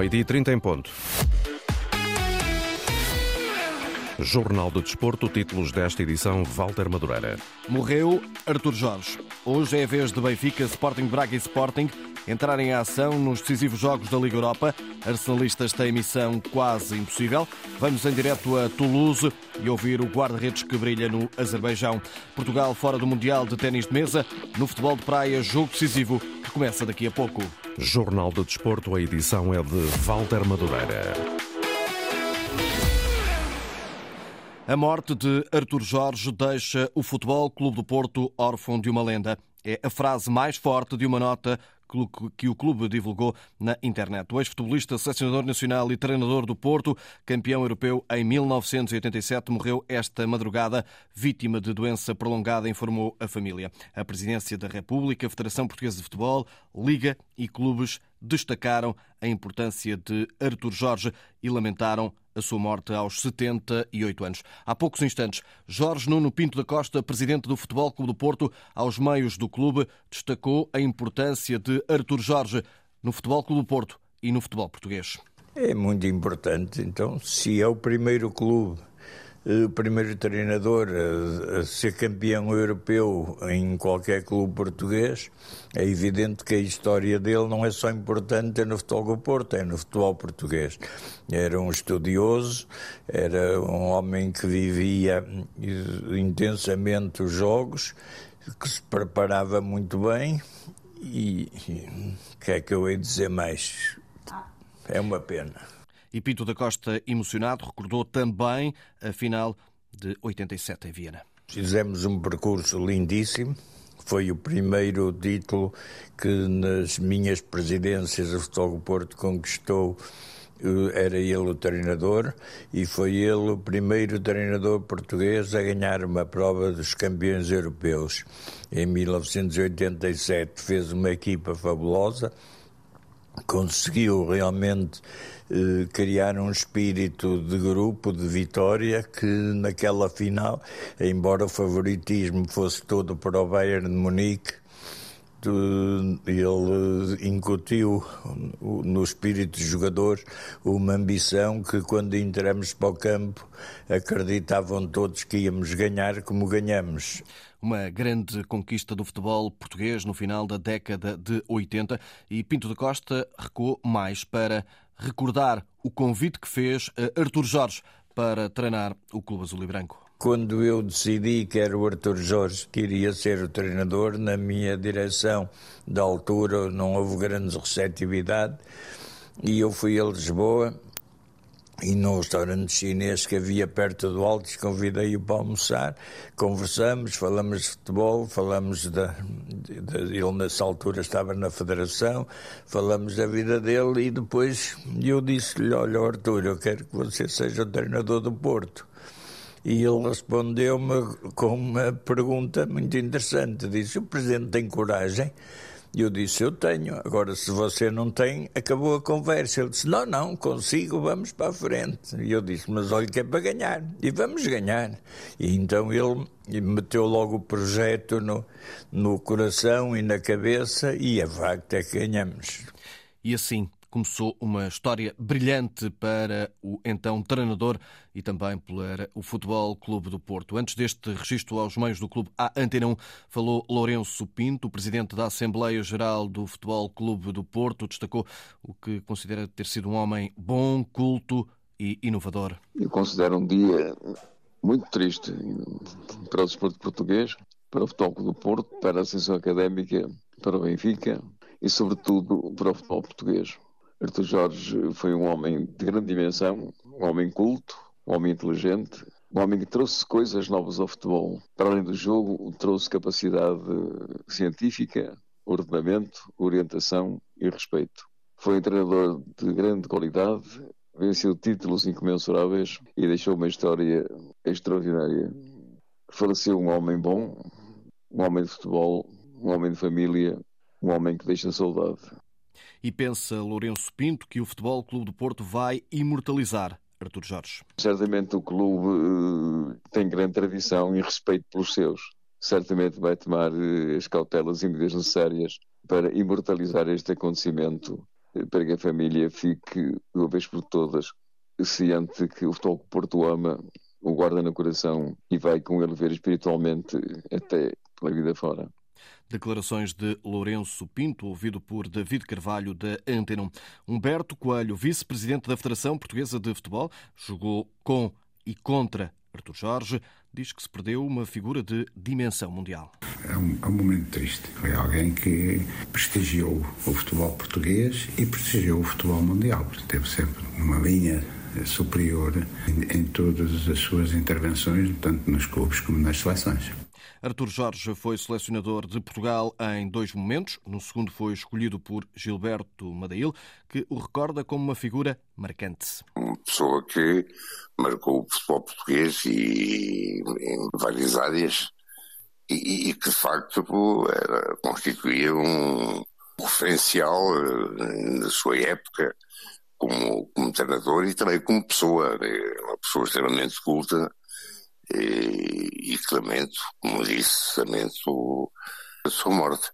Meio-dia 30 em ponto. Jornal do Desporto, títulos desta edição, Walter Madureira. Morreu Artur Jorge. Hoje é a vez de Benfica, Sporting Braga e Sporting entrarem em ação nos decisivos jogos da Liga Europa. Arsenalistas têm missão quase impossível. Vamos em direto a Toulouse e ouvir o guarda-redes que brilha no Azerbaijão. Portugal fora do Mundial de Ténis de Mesa. No futebol de praia, jogo decisivo que começa daqui a pouco. Jornal do Desporto, a edição é de Walter Madureira. A morte de Artur Jorge deixa o Futebol Clube do Porto órfão de uma lenda. É a frase mais forte de uma nota que o clube divulgou na internet. O ex-futebolista, selecionador nacional e treinador do Porto, campeão europeu em 1987, morreu esta madrugada, vítima de doença prolongada, informou a família. A Presidência da República, a Federação Portuguesa de Futebol, Liga e clubes destacaram a importância de Artur Jorge e lamentaram a sua morte aos 78 anos. Há poucos instantes, Jorge Nuno Pinto da Costa, presidente do Futebol Clube do Porto, aos meios do clube, destacou a importância de Artur Jorge no Futebol Clube do Porto e no futebol português. É muito importante. Então, se é o primeiro clube o primeiro treinador a, ser campeão europeu em qualquer clube português, é evidente que a história dele não é só importante no futebol do Porto, é no futebol português. Era um estudioso, era um homem que vivia intensamente os jogos, que se preparava muito bem e o que é que eu ia dizer mais? É uma pena. E Pinto da Costa, emocionado, recordou também a final de 87 em Viena. Fizemos um percurso lindíssimo. Foi o primeiro título que nas minhas presidências o Futebol Porto conquistou eh, era ele o treinador e foi ele o primeiro treinador português a ganhar uma prova dos campeões europeus. Em 1987 fez uma equipa fabulosa, conseguiu realmente eh, criar um espírito de grupo, de vitória, que naquela final, embora o favoritismo fosse todo para o Bayern de Munique, ele incutiu no espírito dos jogadores uma ambição que quando entramos para o campo acreditavam todos que íamos ganhar como ganhamos. Uma grande conquista do futebol português no final da década de 80 e Pinto da Costa recuou mais para recordar o convite que fez a Artur Jorge para treinar o Clube Azul e Branco. Quando eu decidi que era o Artur Jorge que iria ser o treinador, na minha direção da altura não houve grande receptividade e eu fui a Lisboa e num restaurante chinês que havia perto do Altos, convidei-o para almoçar, conversamos, falamos de futebol, falamos da, de, ele nessa altura estava na federação, falamos da vida dele e depois eu disse-lhe, olha Arthur, eu quero que você seja o treinador do Porto. E ele respondeu-me com uma pergunta muito interessante, disse, o Presidente tem coragem? E eu disse, eu tenho. Agora, se você não tem, acabou a conversa. Ele disse, não, não, consigo, vamos para a frente. E eu disse, mas olha que é para ganhar. E vamos ganhar. E então ele meteu logo o projeto no, no coração e na cabeça e a facto é que ganhamos. E assim, começou uma história brilhante para o então treinador e também para o Futebol Clube do Porto. Antes deste registro aos meios do clube à Antena 1, falou Lourenço Pinto, presidente da Assembleia Geral do Futebol Clube do Porto, destacou o que considera ter sido um homem bom, culto e inovador. Eu considero um dia muito triste para o desporto português, para o Futebol Clube do Porto, para a Associação Académica, para o Benfica e, sobretudo, para o futebol português. Artur Jorge foi um homem de grande dimensão, um homem culto, um homem inteligente, um homem que trouxe coisas novas ao futebol. Para além do jogo, trouxe capacidade científica, ordenamento, orientação e respeito. Foi um treinador de grande qualidade, venceu títulos incomensuráveis e deixou uma história extraordinária. Faleceu um homem bom, um homem de futebol, um homem de família, um homem que deixa saudade e pensa Lourenço Pinto que o Futebol Clube do Porto vai imortalizar Artur Jorge. Certamente o clube uh, tem grande tradição e respeito pelos seus. Certamente vai tomar uh, as cautelas e medidas necessárias para imortalizar este acontecimento para que a família fique, de uma vez por todas, ciente que o futebol que Porto ama, o guarda no coração e vai com ele ver espiritualmente até pela vida fora. Declarações de Lourenço Pinto, ouvido por David Carvalho, da Antena. Humberto Coelho, vice-presidente da Federação Portuguesa de Futebol, jogou com e contra Artur Jorge, diz que se perdeu uma figura de dimensão mundial. É um, é um, momento triste. Foi alguém que prestigiou o futebol português e prestigiou o futebol mundial. Teve sempre uma linha superior em, em todas as suas intervenções, tanto nos clubes como nas seleções. Artur Jorge foi selecionador de Portugal em dois momentos. No segundo foi escolhido por Gilberto Madail, que o recorda como uma figura marcante. Uma pessoa que marcou o futebol português e em várias áreas e, e que de facto era, constituía um referencial eh, na sua época como, como treinador e também como pessoa, uma pessoa extremamente culta e, e que lamento, como disse, lamento a sua morte.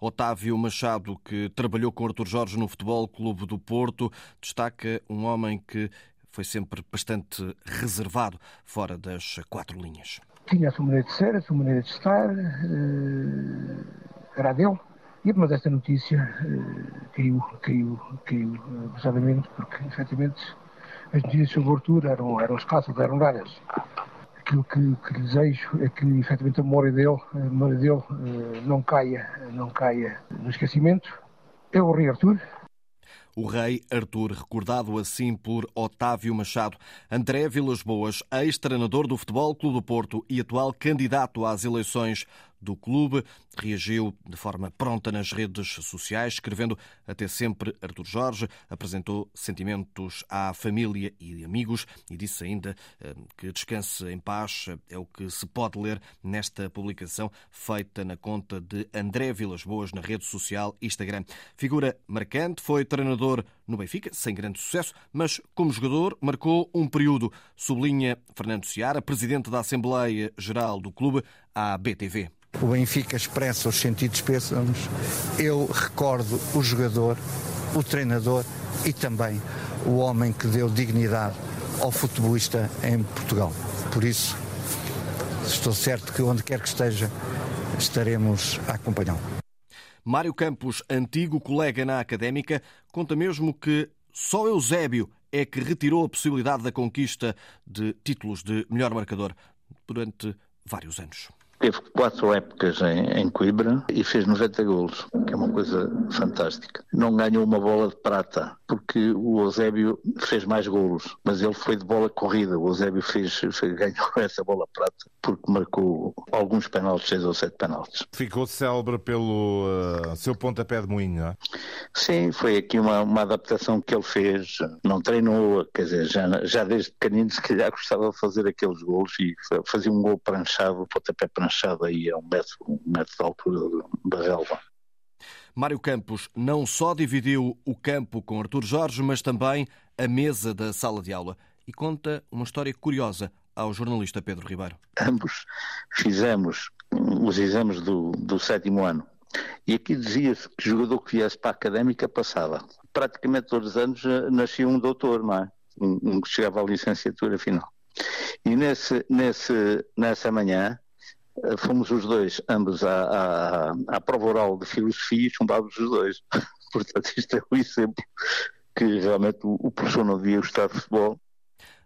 Otávio Machado, que trabalhou com Artur Jorge no Futebol Clube do Porto, destaca um homem que foi sempre bastante reservado fora das quatro linhas. Tinha a sua maneira de ser, a sua maneira de estar, eh, era dele. E mas esta notícia eh, caiu, caiu, caiu pesadamente, porque efetivamente as notícias sobre o Artur eram, eram escassas, eram raras aquilo que, que desejo é que efetivamente a memória dele, a memória dele eh, não caia, não caia no esquecimento. É o Rei Artur. O rei Artur, recordado assim por Otávio Machado. André Vilas Boas, ex-treinador do Futebol Clube do Porto e atual candidato às eleições do clube, reagiu de forma pronta nas redes sociais, escrevendo até sempre Artur Jorge, apresentou sentimentos à família e amigos e disse ainda eh, que descanse em paz. É o que se pode ler nesta publicação feita na conta de André Vilas Boas na rede social Instagram. Figura marcante, foi treinador no Benfica, sem grande sucesso, mas como jogador marcou um período, sublinha Fernando Seara, presidente da Assembleia Geral do clube, à BTV o Benfica expressa os sentidos pêsames, eu recordo o jogador, o treinador e também o homem que deu dignidade ao futebolista em Portugal. Por isso, estou certo que onde quer que esteja, estaremos a acompanhá-lo. Mário Campos, antigo colega na académica, conta mesmo que só Eusébio é que retirou a possibilidade da conquista de títulos de melhor marcador durante vários anos. Teve quatro épocas em, em Coimbra e fez 90 golos, que é uma coisa fantástica. Não ganhou uma bola de prata, porque o Eusébio fez mais golos, mas ele foi de bola corrida. O Eusébio fez, fez, ganhou essa bola prata, porque marcou alguns penaltis, seis ou sete penaltis. Ficou célebre pelo uh, seu pontapé de moinho, não é? Sim, foi aqui uma, uma adaptação que ele fez. Não treinou, quer dizer, já, já desde pequenino se calhar gostava de fazer aqueles golos e fazia um gol pranchado, pontapé pranchado aí a um metro, um metro de altura da relva. Mário Campos não só dividiu o campo com Artur Jorge, mas também a mesa da sala de aula e conta uma história curiosa ao jornalista Pedro Ribeiro. Ambos fizemos os exames do, do sétimo ano e aqui dizia-se que o jogador que viesse para a académica passava. Praticamente todos os anos eh, nascia um doutor, não é? Um, que chegava à licenciatura final. E nesse, nesse, nessa manhã fomos os dois, ambos à, à, à prova oral de filosofia e chumbámos os dois. Portanto, isto é um exemplo que realmente o, o professor não devia gostar de futebol.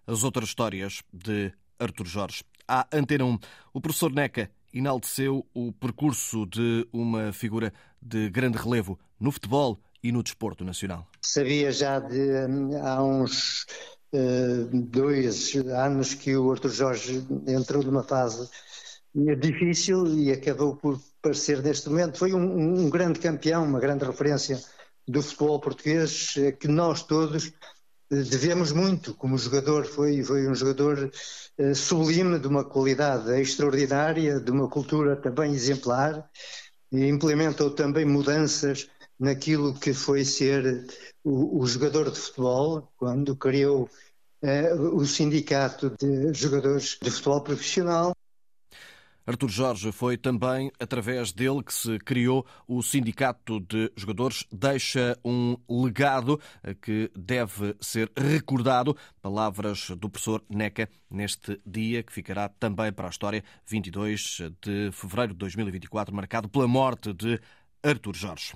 As outras histórias de Artur Jorge. À Antena 1, o professor Neca enalteceu o percurso de uma figura de grande relevo no futebol e no desporto nacional. Sabia já de há uns uh, dois anos que o Artur Jorge entrou numa fase difícil e acabou por parecer neste momento. Foi um, um, grande campeão, uma grande referência do futebol português eh, que nós todos eh, devemos muito como jogador. Foi, foi um jogador uh, sublime, de uma qualidade extraordinária, de uma cultura também exemplar e implementou também mudanças naquilo que foi ser o, o jogador de futebol, quando criou o sindicato de jogadores de futebol profissional Artur Jorge foi também através dele que se criou o Sindicato de Jogadores. Deixa um legado que deve ser recordado. Palavras do professor Neca neste dia que ficará também para a história, 22 de fevereiro de 2024, marcado pela morte de Artur Jorge.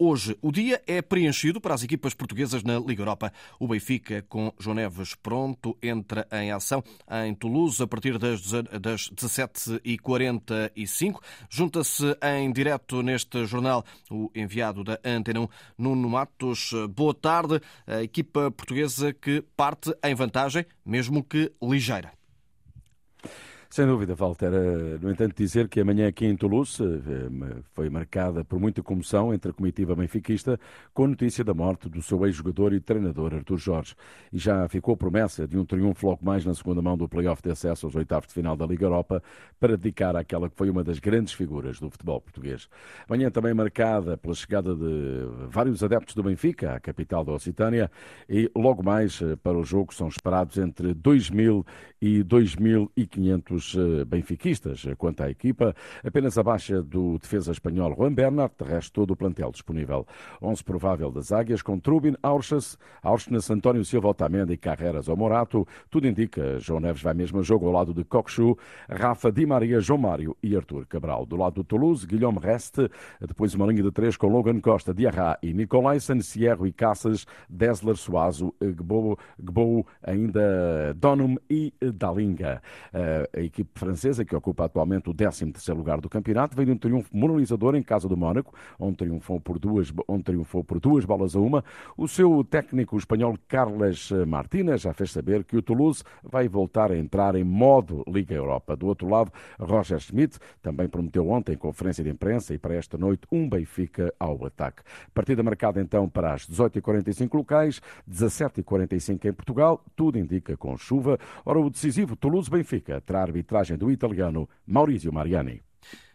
Hoje, o dia é preenchido para as equipas portuguesas na Liga Europa. O Benfica, com João Neves pronto, entra em ação em Toulouse a partir das 17h45. Junta-se em direto neste jornal o enviado da Antena 1, Nuno Matos. Boa tarde. A equipa portuguesa que parte em vantagem, mesmo que ligeira. Sem dúvida, Walter. Eh, no entanto, dizer que amanhã aqui em Toulouse eh, foi marcada por muita comoção entre a comitiva benfiquista com a notícia da morte do seu ex-jogador e treinador Artur Jorge. E já ficou promessa de um triunfo logo mais na segunda mão do play-off de acesso aos oitavos de final da Liga Europa para dedicar àquela que foi uma das grandes figuras do futebol português. Amanhã também marcada pela chegada de vários adeptos do Benfica à capital da Occitânia e logo mais eh, para o jogo são esperados entre 2.000 e 2.500 os eh, benfiquistas. Quanto à equipa, apenas a baixa do defesa espanhol Juan Bernard, de resto todo o plantel disponível. 11 provável das Águias, com Trubin, Aursnes, Aursnes, António Silva, Otamendi e Carreras ao Morato. Tudo indica, João Neves vai mesmo a jogo ao lado de Coxu, Rafa Di Maria, João Mário e Artur Cabral. Do lado do Toulouse, Guilherme Reste, depois uma linha de três com Logan Costa, Diarra e Nicolaisen, Sierro e Caças, Desler, Suazo, Gbou, Gbou ainda Donum e Dalinga. A equipe francesa, que ocupa atualmente o 13º lugar do campeonato, veio de um triunfo moralizador em casa do Mónaco, onde triunfou por duas, onde triunfou por duas bolas a uma. O seu técnico espanhol Carles Martínez já fez saber que o Toulouse vai voltar a entrar em modo Liga Europa. Do outro lado, Roger Schmidt também prometeu ontem em conferência de imprensa e para esta noite um Benfica ao ataque. Partida marcada então para as 18h45 locais, 17h45 em Portugal, tudo indica com chuva. Ora, o decisivo Toulouse-Benfica terá arbitragem do italiano Maurizio Mariani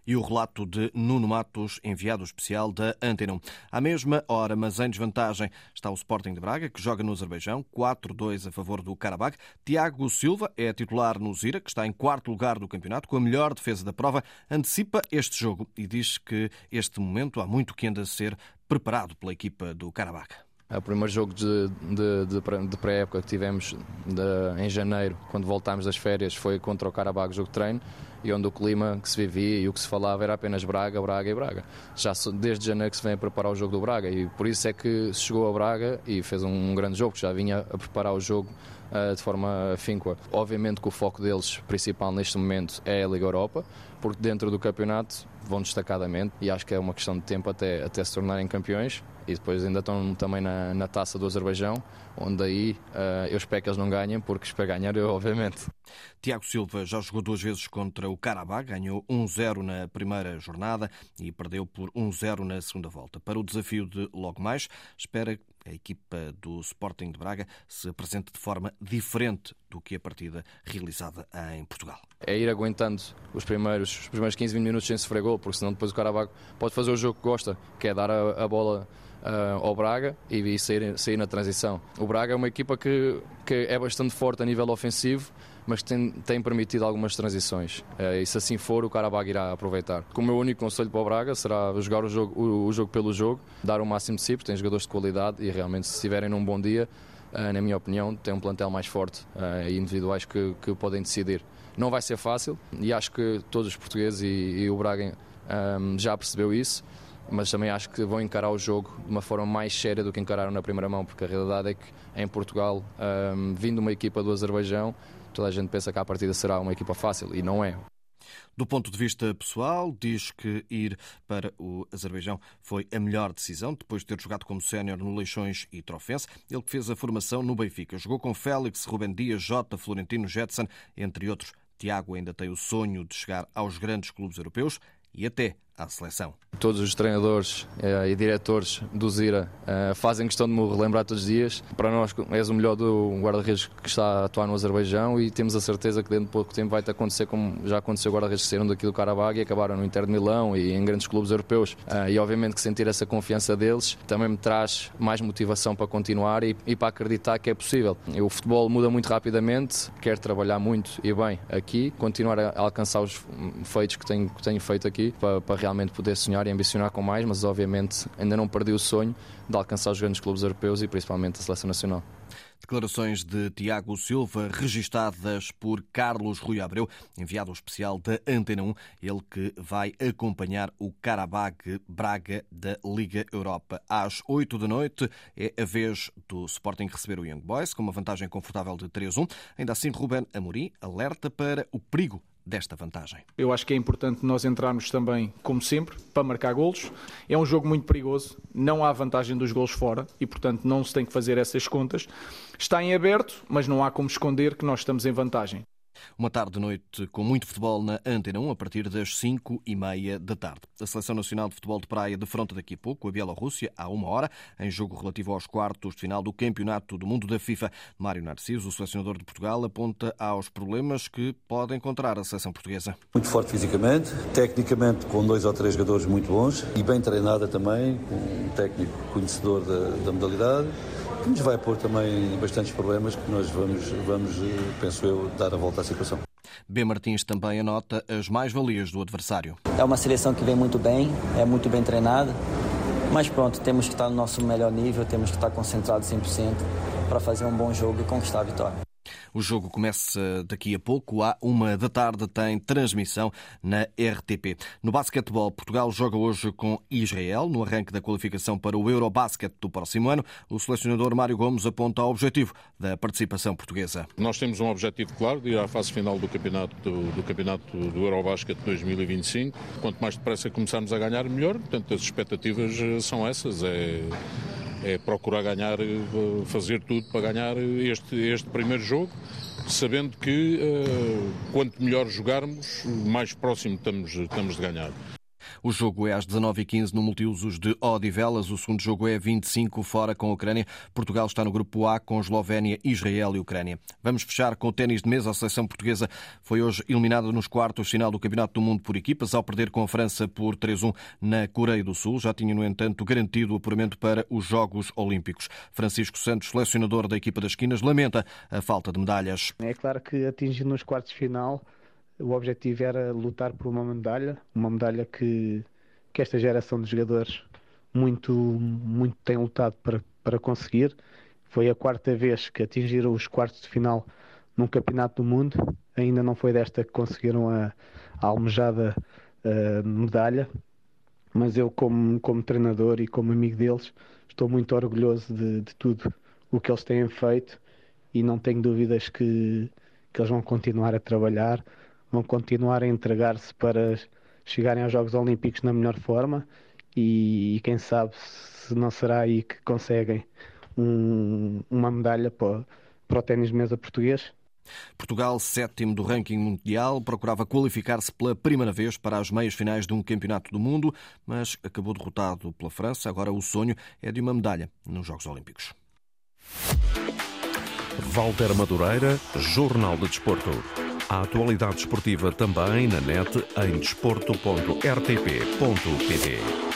e o relato de Nuno Matos, enviado especial da Antena. À mesma hora, mas em desvantagem, está o Sporting de Braga, que joga no Azerbaijão, 4-2 a favor do Karabakh. Tiago Silva é titular no Zira, que está em quarto lugar do campeonato, com a melhor defesa da prova, antecipa este jogo e diz que este momento há muito que anda a ser preparado pela equipa do Karabakh. O primeiro jogo de, de, de, de pré-época que tivemos em janeiro, quando voltámos das férias, foi contra o Carabag, jogo de treino, e onde o clima que se vivia e o que se falava era apenas Braga, Braga e Braga. Já desde janeiro que se vem a preparar o jogo do Braga, e por isso é que chegou a Braga e fez um grande jogo, já vinha a preparar o jogo uh, de forma afinqua. Obviamente que o foco deles principal neste momento é a Liga Europa, porque dentro do campeonato vão destacadamente e acho que é uma questão de tempo até, até se tornarem campeões e depois ainda estão também na, na taça do Azerbaijão, onde aí uh, eu espero que eles não ganhem, porque espero ganhar eu, obviamente. Tiago Silva já jogou duas vezes contra o Karabakh, ganhou 1-0 na primeira jornada e perdeu por 1-0 na segunda volta. Para o desafio de logo mais, espera a equipa do Sporting de Braga se apresente de forma diferente do que a partida realizada em Portugal. É ir aguentando os primeiros, os primeiros 15, 20 minutos sem sofrer gol, porque senão depois o Karabakh pode fazer o jogo que gosta, que é dar a, a bola uh, ao Braga e, e sair, sair na transição. O Braga é uma equipa que, que é bastante forte a nível ofensivo, mas tem, tem permitido algumas transições. Uh, e se assim for, o Karabag irá aproveitar. O meu único conselho para o Braga será jogar o jogo, o, o jogo pelo jogo, dar o máximo de si, porque tem jogadores de qualidade e realmente, se estiverem num bom dia, uh, na minha opinião, tem um plantel mais forte uh, e individuais que, que podem decidir. Não vai ser fácil e acho que todos os portugueses e, e o Braga um, já percebeu isso mas também acho que vão encarar o jogo de uma forma mais séria do que encararam na primeira mão, porque a realidade é que em Portugal, um, vindo uma equipa do Azerbaijão, toda a gente pensa que a partida será uma equipa fácil e não é. Do ponto de vista pessoal, diz que ir para o Azerbaijão foi a melhor decisão, depois de ter jogado como sénior no Leixões e Trofense. Ele que fez a formação no Benfica. Jogou com Félix, Rubem Dias, Jota, Florentino, Jetson, entre outros. Tiago ainda tem o sonho de chegar aos grandes clubes europeus e até à seleção. Todos os treinadores eh, e diretores do Zira eh, fazem questão de me relembrar todos os dias. Para nós és o melhor do guarda-redes que está a atuar no Azerbaijão e temos a certeza que dentro de pouco tempo vai acontecer como já aconteceu guarda-redes que saíram daqui do Karabag e acabaram no Inter de Milão e em grandes clubes europeus. Eh, e obviamente que sentir essa confiança deles também me traz mais motivação para continuar e, e para acreditar que é possível. O futebol muda muito rapidamente, quero trabalhar muito e bem aqui, continuar a alcançar os feitos que tenho, que tenho feito aqui para, para realmente poder sonhar e ambicionar com mais, mas obviamente ainda não perdi o sonho de alcançar os grandes clubes europeus e principalmente a seleção nacional. Declarações de Tiago Silva, registadas por Carlos Rui Abreu, enviado especial da Antena 1, ele que vai acompanhar o Karabag Braga da Liga Europa. Às 8 da noite é a vez do Sporting receber o Young Boys, com uma vantagem confortável de 3-1. Ainda assim, Ruben Amorim alerta para o perigo desta vantagem. Eu acho que é importante nós entrarmos também, como sempre, para marcar golos. É um jogo muito perigoso, não há vantagem dos golos fora e, portanto, não se tem que fazer essas contas. Está em aberto, mas não há como esconder que nós estamos em vantagem. Uma tarde-noite com muito futebol na Antena 1 a partir das 5 e meia da tarde. A Seleção Nacional de Futebol de Praia defronta daqui a pouco a Bielorrússia à uma hora, em jogo relativo aos quartos de final do Campeonato do Mundo da FIFA. Mário Narciso, o selecionador de Portugal, aponta aos problemas que pode encontrar a seleção portuguesa. Muito forte fisicamente, tecnicamente com dois ou três jogadores muito bons e bem treinada também, com um técnico conhecedor da, da modalidade que nos vai pôr também bastantes problemas que nós vamos, vamos, penso eu, dar a volta à situação. B. Martins também anota as mais-valias do adversário. É uma seleção que vem muito bem, é muito bem treinada, mas pronto, temos que estar no nosso melhor nível, temos que estar concentrados 100% para fazer um bom jogo e conquistar a vitória. O jogo começa daqui a pouco. À uma da tarde tem transmissão na RTP. No basquetebol, Portugal joga hoje com Israel no arranque da qualificação para o Eurobasket do próximo ano. O selecionador Mário Gomes aponta ao objetivo da participação portuguesa. Nós temos um objetivo claro de ir à fase final do campeonato do, do campeonato do Eurobasket 2025. Quanto mais depressa começarmos a ganhar, melhor. Portanto, as expectativas eh, são essas. É é procurar ganhar, eh, fazer tudo para ganhar este, este primeiro jogo, sabendo que uh, quanto melhor jogarmos, mais próximo estamos, estamos de ganhar. O jogo é às 19h15 no multiusos de Odivelas. O segundo jogo é 25 fora com a Ucrânia. Portugal está no grupo A com Eslovénia, Israel e Ucrânia. Vamos fechar com o ténis de mesa. A seleção portuguesa foi hoje eliminada nos quartos final do Campeonato do Mundo por equipas ao perder com a França por 3-1 na Coreia do Sul. Já tinha, no entanto, garantido o apuramento para os Jogos Olímpicos. Francisco Santos, selecionador da equipa das esquinas, lamenta a falta de medalhas. É claro que atingir nos quartos final o objetivo era lutar por uma medalha, uma medalha que, que esta geração de jogadores muito, muito tem lutado para, para conseguir. Foi a quarta vez que atingiram os quartos de final num campeonato do mundo. Ainda não foi desta que conseguiram a, a almejada uh, medalha, mas eu, como, como treinador e como amigo deles, estou muito orgulhoso de, de tudo o que eles têm feito e não tenho dúvidas que, que eles vão continuar a trabalhar vão continuar a entregar-se para chegarem aos Jogos Olímpicos na melhor forma e, e quem sabe se não será aí que conseguem um, uma medalha para, para o ténis de mesa português. Portugal, sétimo do ranking mundial, procurava qualificar-se pela primeira vez para as meias finais de um campeonato do mundo, mas acabou derrotado pela França. Agora o sonho é de uma medalha nos Jogos Olímpicos. Walter Madureira, Jornal de Desporto. A atualidade esportiva também na net em desporto.rtp.pt.